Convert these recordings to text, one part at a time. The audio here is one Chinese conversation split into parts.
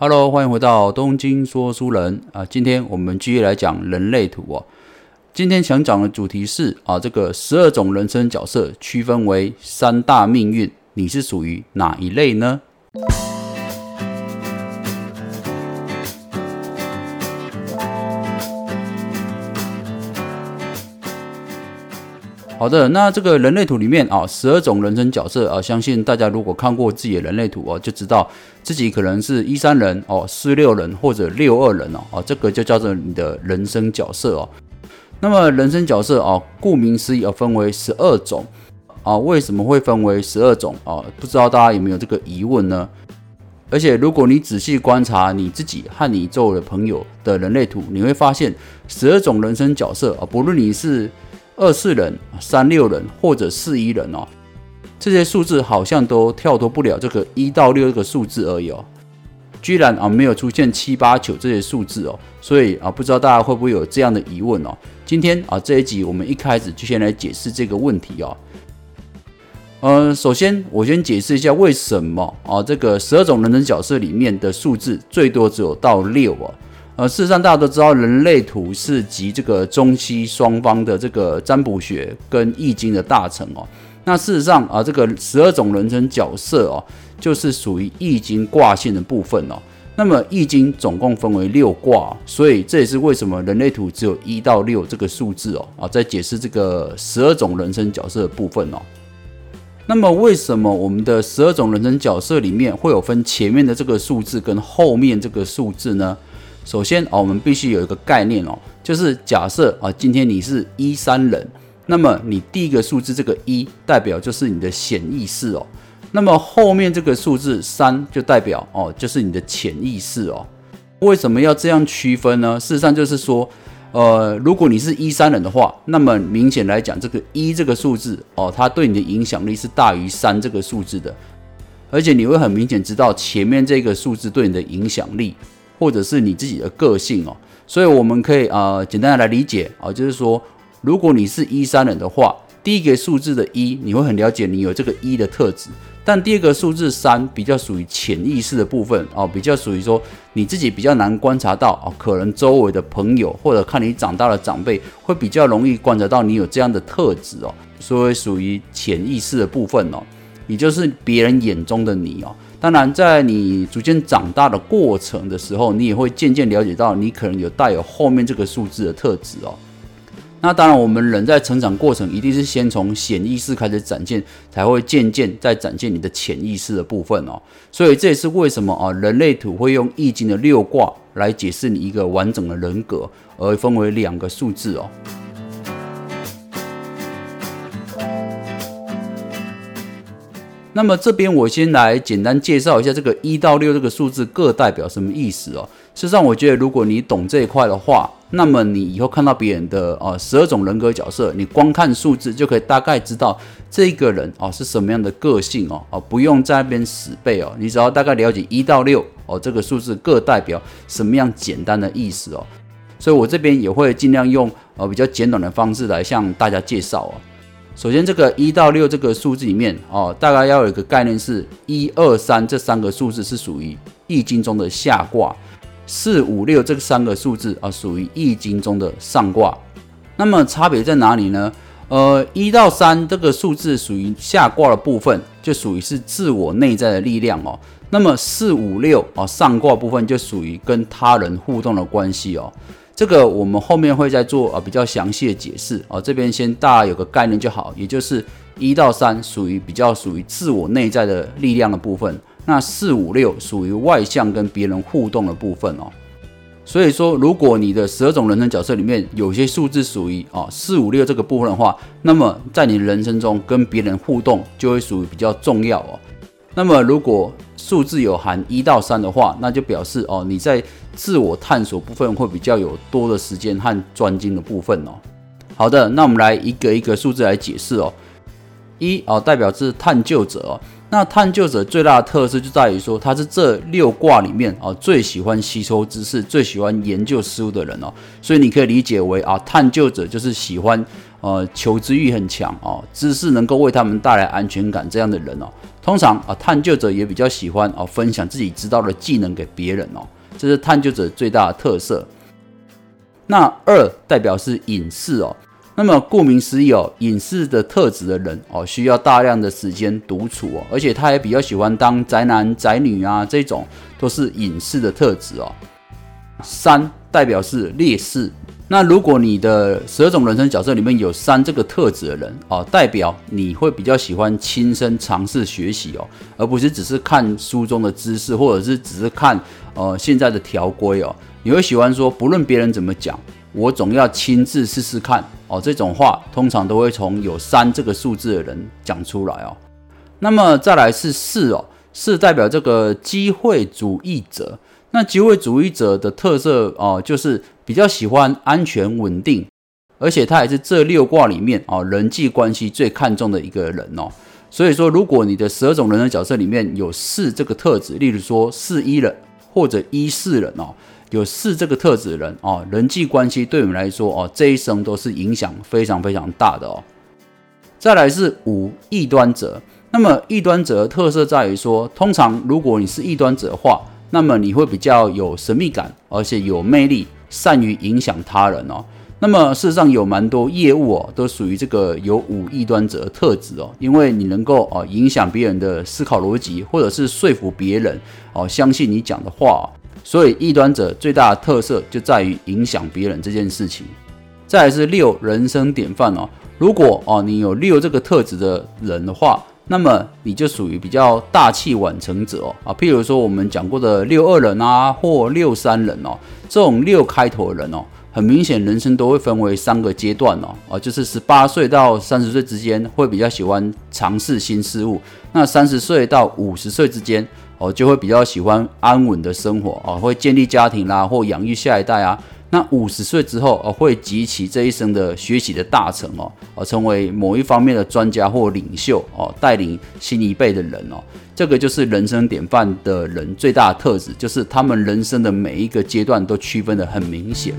Hello，欢迎回到东京说书人啊！今天我们继续来讲人类图哦。今天想讲的主题是啊，这个十二种人生角色区分为三大命运，你是属于哪一类呢？好的，那这个人类图里面啊，十二种人生角色啊，相信大家如果看过自己的人类图哦，就知道自己可能是一三人哦，四六人或者六二人哦，哦，这个就叫做你的人生角色哦。那么人生角色啊，顾名思义啊分为十二种啊，为什么会分为十二种啊？不知道大家有没有这个疑问呢？而且如果你仔细观察你自己和你周围的朋友的人类图，你会发现十二种人生角色啊，不论你是二四人、三六人或者四一人哦，这些数字好像都跳脱不了这个一到六这个数字而已哦，居然啊没有出现七八九这些数字哦，所以啊不知道大家会不会有这样的疑问哦？今天啊这一集我们一开始就先来解释这个问题哦。呃，首先我先解释一下为什么啊这个十二种人生角色里面的数字最多只有到六啊。呃，事实上大家都知道，人类图是集这个中西双方的这个占卜学跟易经的大成哦。那事实上啊，这个十二种人生角色哦，就是属于易经卦线的部分哦。那么易经总共分为六卦，所以这也是为什么人类图只有一到六这个数字哦。啊，在解释这个十二种人生角色的部分哦。那么为什么我们的十二种人生角色里面会有分前面的这个数字跟后面这个数字呢？首先啊，我们必须有一个概念哦，就是假设啊，今天你是一三人，那么你第一个数字这个一代表就是你的显意识哦，那么后面这个数字三就代表哦，就是你的潜意识哦。为什么要这样区分呢？事实上就是说，呃，如果你是一三人的话，那么明显来讲，这个一这个数字哦，它对你的影响力是大于三这个数字的，而且你会很明显知道前面这个数字对你的影响力。或者是你自己的个性哦，所以我们可以啊简单的来理解啊，就是说，如果你是一三人的话，第一个数字的一，你会很了解你有这个一的特质，但第二个数字三比较属于潜意识的部分哦，比较属于说你自己比较难观察到哦，可能周围的朋友或者看你长大的长辈会比较容易观察到你有这样的特质哦，所以属于潜意识的部分哦，也就是别人眼中的你哦。当然，在你逐渐长大的过程的时候，你也会渐渐了解到，你可能有带有后面这个数字的特质哦。那当然，我们人在成长过程一定是先从显意识开始展现，才会渐渐再展现你的潜意识的部分哦。所以这也是为什么啊，人类图会用易经的六卦来解释你一个完整的人格，而分为两个数字哦。那么这边我先来简单介绍一下这个一到六这个数字各代表什么意思哦。事实上，我觉得如果你懂这一块的话，那么你以后看到别人的呃十二种人格角色，你光看数字就可以大概知道这个人哦是什么样的个性哦哦，不用在那边死背哦，你只要大概了解一到六哦这个数字各代表什么样简单的意思哦。所以我这边也会尽量用呃比较简短的方式来向大家介绍哦。首先，这个一到六这个数字里面哦，大概要有一个概念是，一二三这三个数字是属于易经中的下卦，四五六这三个数字啊属于易经中的上卦。那么差别在哪里呢？呃，一到三这个数字属于下卦的部分，就属于是自我内在的力量哦。那么四五六啊上卦部分就属于跟他人互动的关系哦。这个我们后面会再做啊比较详细的解释啊，这边先大家有个概念就好，也就是一到三属于比较属于自我内在的力量的部分，那四五六属于外向跟别人互动的部分哦。所以说，如果你的十二种人生角色里面有些数字属于啊四五六这个部分的话，那么在你人生中跟别人互动就会属于比较重要哦。那么如果数字有含一到三的话，那就表示哦你在自我探索部分会比较有多的时间和专精的部分哦。好的，那我们来一个一个数字来解释哦。一哦，代表是探究者哦。那探究者最大的特色就在于说，他是这六卦里面哦最喜欢吸收知识、最喜欢研究事物的人哦。所以你可以理解为啊，探究者就是喜欢呃求知欲很强哦，知识能够为他们带来安全感这样的人哦。通常啊，探究者也比较喜欢哦分享自己知道的技能给别人哦，这是探究者最大的特色。那二代表是隐士哦，那么顾名思义哦，隐士的特质的人哦，需要大量的时间独处哦，而且他也比较喜欢当宅男宅女啊，这种都是隐士的特质哦。三代表是劣势，那如果你的十二种人生角色里面有三这个特质的人哦，代表你会比较喜欢亲身尝试学习哦，而不是只是看书中的知识，或者是只是看呃现在的条规哦。你会喜欢说，不论别人怎么讲，我总要亲自试试看哦。这种话通常都会从有三这个数字的人讲出来哦。那么再来是四哦，四代表这个机会主义者。那机会主义者的特色哦，就是比较喜欢安全稳定，而且他也是这六卦里面哦人际关系最看重的一个人哦。所以说，如果你的十二种人的角色里面有四这个特质，例如说四一人或者一四人哦。有四这个特质的人哦，人际关系对我们来说哦，这一生都是影响非常非常大的哦。再来是五异端者，那么异端者的特色在于说，通常如果你是异端者的话，那么你会比较有神秘感，而且有魅力，善于影响他人哦。那么事实上有蛮多业务哦，都属于这个有五异端者的特质哦，因为你能够哦影响别人的思考逻辑，或者是说服别人哦相信你讲的话。所以异端者最大的特色就在于影响别人这件事情。再来是六人生典范哦，如果哦你有六这个特质的人的话，那么你就属于比较大器晚成者哦啊。譬如说我们讲过的六二人啊，或六三人哦，这种六开头的人哦，很明显人生都会分为三个阶段哦啊，就是十八岁到三十岁之间会比较喜欢尝试新事物，那三十岁到五十岁之间。哦，就会比较喜欢安稳的生活哦，会建立家庭啦，或养育下一代啊。那五十岁之后哦，会集齐这一生的学习的大成哦，哦，成为某一方面的专家或领袖哦，带领新一辈的人哦。这个就是人生典范的人最大的特质，就是他们人生的每一个阶段都区分的很明显。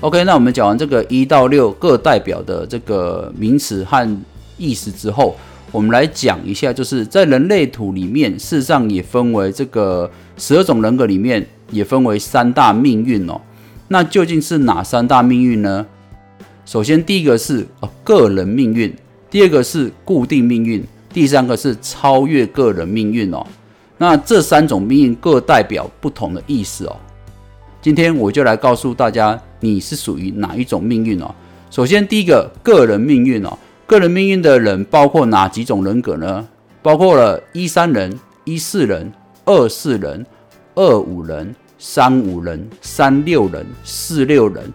OK，那我们讲完这个一到六各代表的这个名词和。意思之后，我们来讲一下，就是在人类图里面，事实上也分为这个十二种人格里面也分为三大命运哦。那究竟是哪三大命运呢？首先，第一个是呃个人命运，第二个是固定命运，第三个是超越个人命运哦。那这三种命运各代表不同的意思哦。今天我就来告诉大家，你是属于哪一种命运哦。首先，第一个个人命运哦。个人命运的人包括哪几种人格呢？包括了一三人、一四人、二四人、二五人、三五人、三六人、四六人。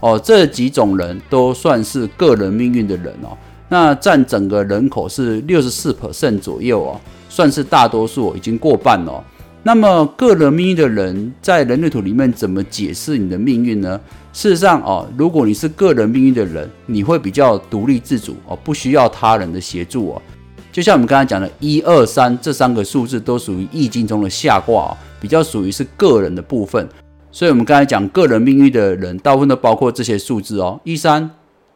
哦，这几种人都算是个人命运的人哦。那占整个人口是六十四 percent 左右哦，算是大多数，已经过半了。那么个人命运的人在人类图里面怎么解释你的命运呢？事实上哦，如果你是个人命运的人，你会比较独立自主哦，不需要他人的协助哦。就像我们刚才讲的，一二三这三个数字都属于易经中的下卦，比较属于是个人的部分。所以，我们刚才讲个人命运的人，大部分都包括这些数字哦：一三、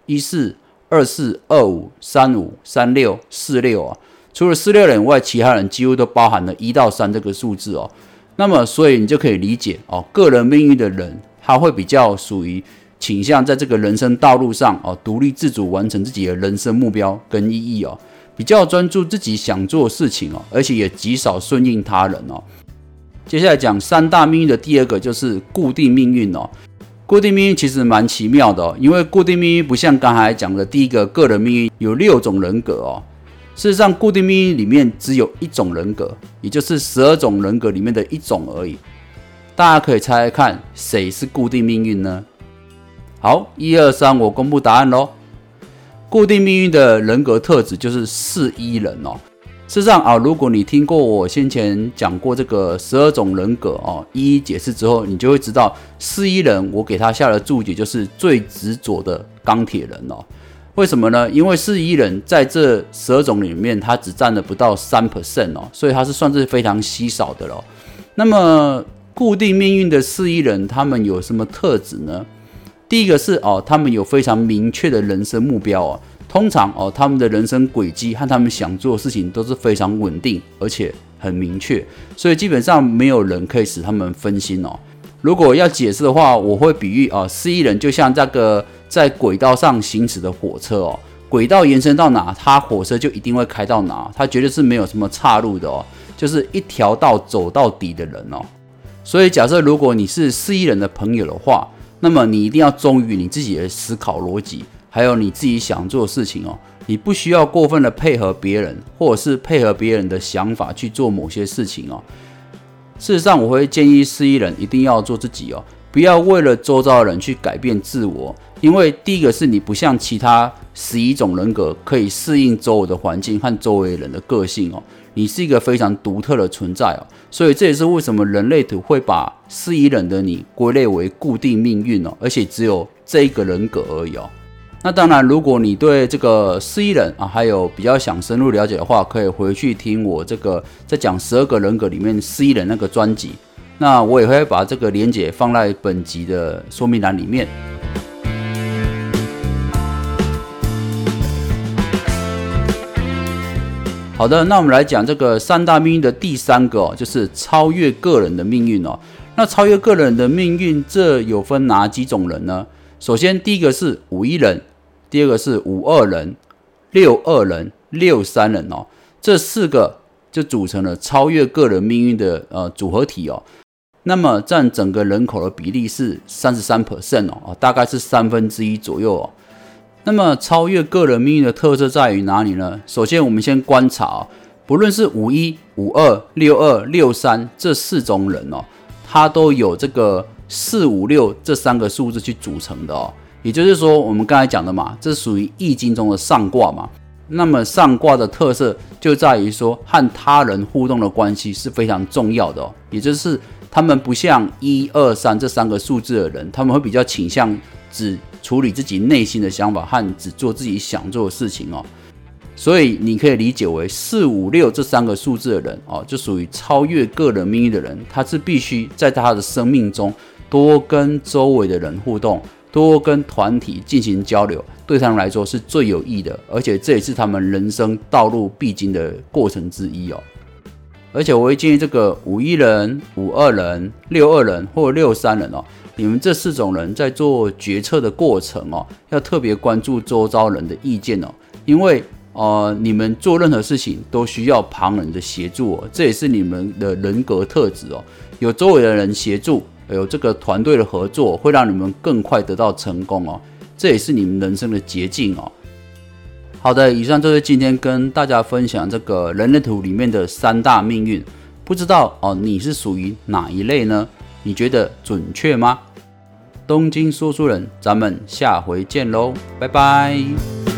一四、二四、二五、三五、三六、四六啊。除了四六人外，其他人几乎都包含了一到三这个数字哦。那么，所以你就可以理解哦，个人命运的人，他会比较属于倾向在这个人生道路上哦，独立自主完成自己的人生目标跟意义哦，比较专注自己想做的事情哦，而且也极少顺应他人哦。接下来讲三大命运的第二个就是固定命运哦。固定命运其实蛮奇妙的哦，因为固定命运不像刚才讲的第一个个人命运有六种人格哦。事实上，固定命运里面只有一种人格，也就是十二种人格里面的一种而已。大家可以猜猜看，谁是固定命运呢？好，一二三，我公布答案喽。固定命运的人格特质就是四一人哦。事实上啊，如果你听过我先前讲过这个十二种人格哦，一一解释之后，你就会知道四一人，我给他下的注解就是最执着的钢铁人哦。为什么呢？因为四一人在这十二种里面，他只占了不到三 percent 哦，所以他是算是非常稀少的了。那么固定命运的四一人，他们有什么特质呢？第一个是哦，他们有非常明确的人生目标哦。通常哦，他们的人生轨迹和他们想做的事情都是非常稳定，而且很明确，所以基本上没有人可以使他们分心哦。如果要解释的话，我会比喻啊，失忆人就像这个在轨道上行驶的火车哦，轨道延伸到哪，它火车就一定会开到哪，它绝对是没有什么岔路的哦，就是一条道走到底的人哦。所以假设如果你是四亿人的朋友的话，那么你一定要忠于你自己的思考逻辑。还有你自己想做的事情哦，你不需要过分的配合别人，或者是配合别人的想法去做某些事情哦。事实上，我会建议四亿人一定要做自己哦，不要为了周遭的人去改变自我。因为第一个是你不像其他十一种人格可以适应周围的环境和周围人的个性哦，你是一个非常独特的存在哦。所以这也是为什么人类图会把十一人的你归类为固定命运哦，而且只有这一个人格而已哦。那当然，如果你对这个十一人啊，还有比较想深入了解的话，可以回去听我这个在讲十二个人格里面十一人那个专辑。那我也会把这个连接放在本集的说明栏里面。好的，那我们来讲这个三大命运的第三个，就是超越个人的命运哦。那超越个人的命运，这有分哪几种人呢？首先，第一个是五一人。第二个是五二人、六二人、六三人哦，这四个就组成了超越个人命运的呃组合体哦。那么占整个人口的比例是三十三 percent 哦，大概是三分之一左右哦。那么超越个人命运的特色在于哪里呢？首先，我们先观察哦，不论是五一、五二、六二、六三这四种人哦，它都有这个四五六这三个数字去组成的哦。也就是说，我们刚才讲的嘛，这属于易经中的上卦嘛。那么上卦的特色就在于说，和他人互动的关系是非常重要的哦。也就是他们不像一二三这三个数字的人，他们会比较倾向只处理自己内心的想法和只做自己想做的事情哦。所以你可以理解为四五六这三个数字的人哦，就属于超越个人命运的人，他是必须在他的生命中多跟周围的人互动。多跟团体进行交流，对他们来说是最有益的，而且这也是他们人生道路必经的过程之一哦。而且我会建议这个五一人、五二人、六二人或六三人哦，你们这四种人在做决策的过程哦，要特别关注周遭人的意见哦，因为呃，你们做任何事情都需要旁人的协助哦，这也是你们的人格特质哦，有周围的人协助。有这个团队的合作，会让你们更快得到成功哦，这也是你们人生的捷径哦。好的，以上就是今天跟大家分享这个人类图里面的三大命运，不知道哦你是属于哪一类呢？你觉得准确吗？东京说书人，咱们下回见喽，拜拜。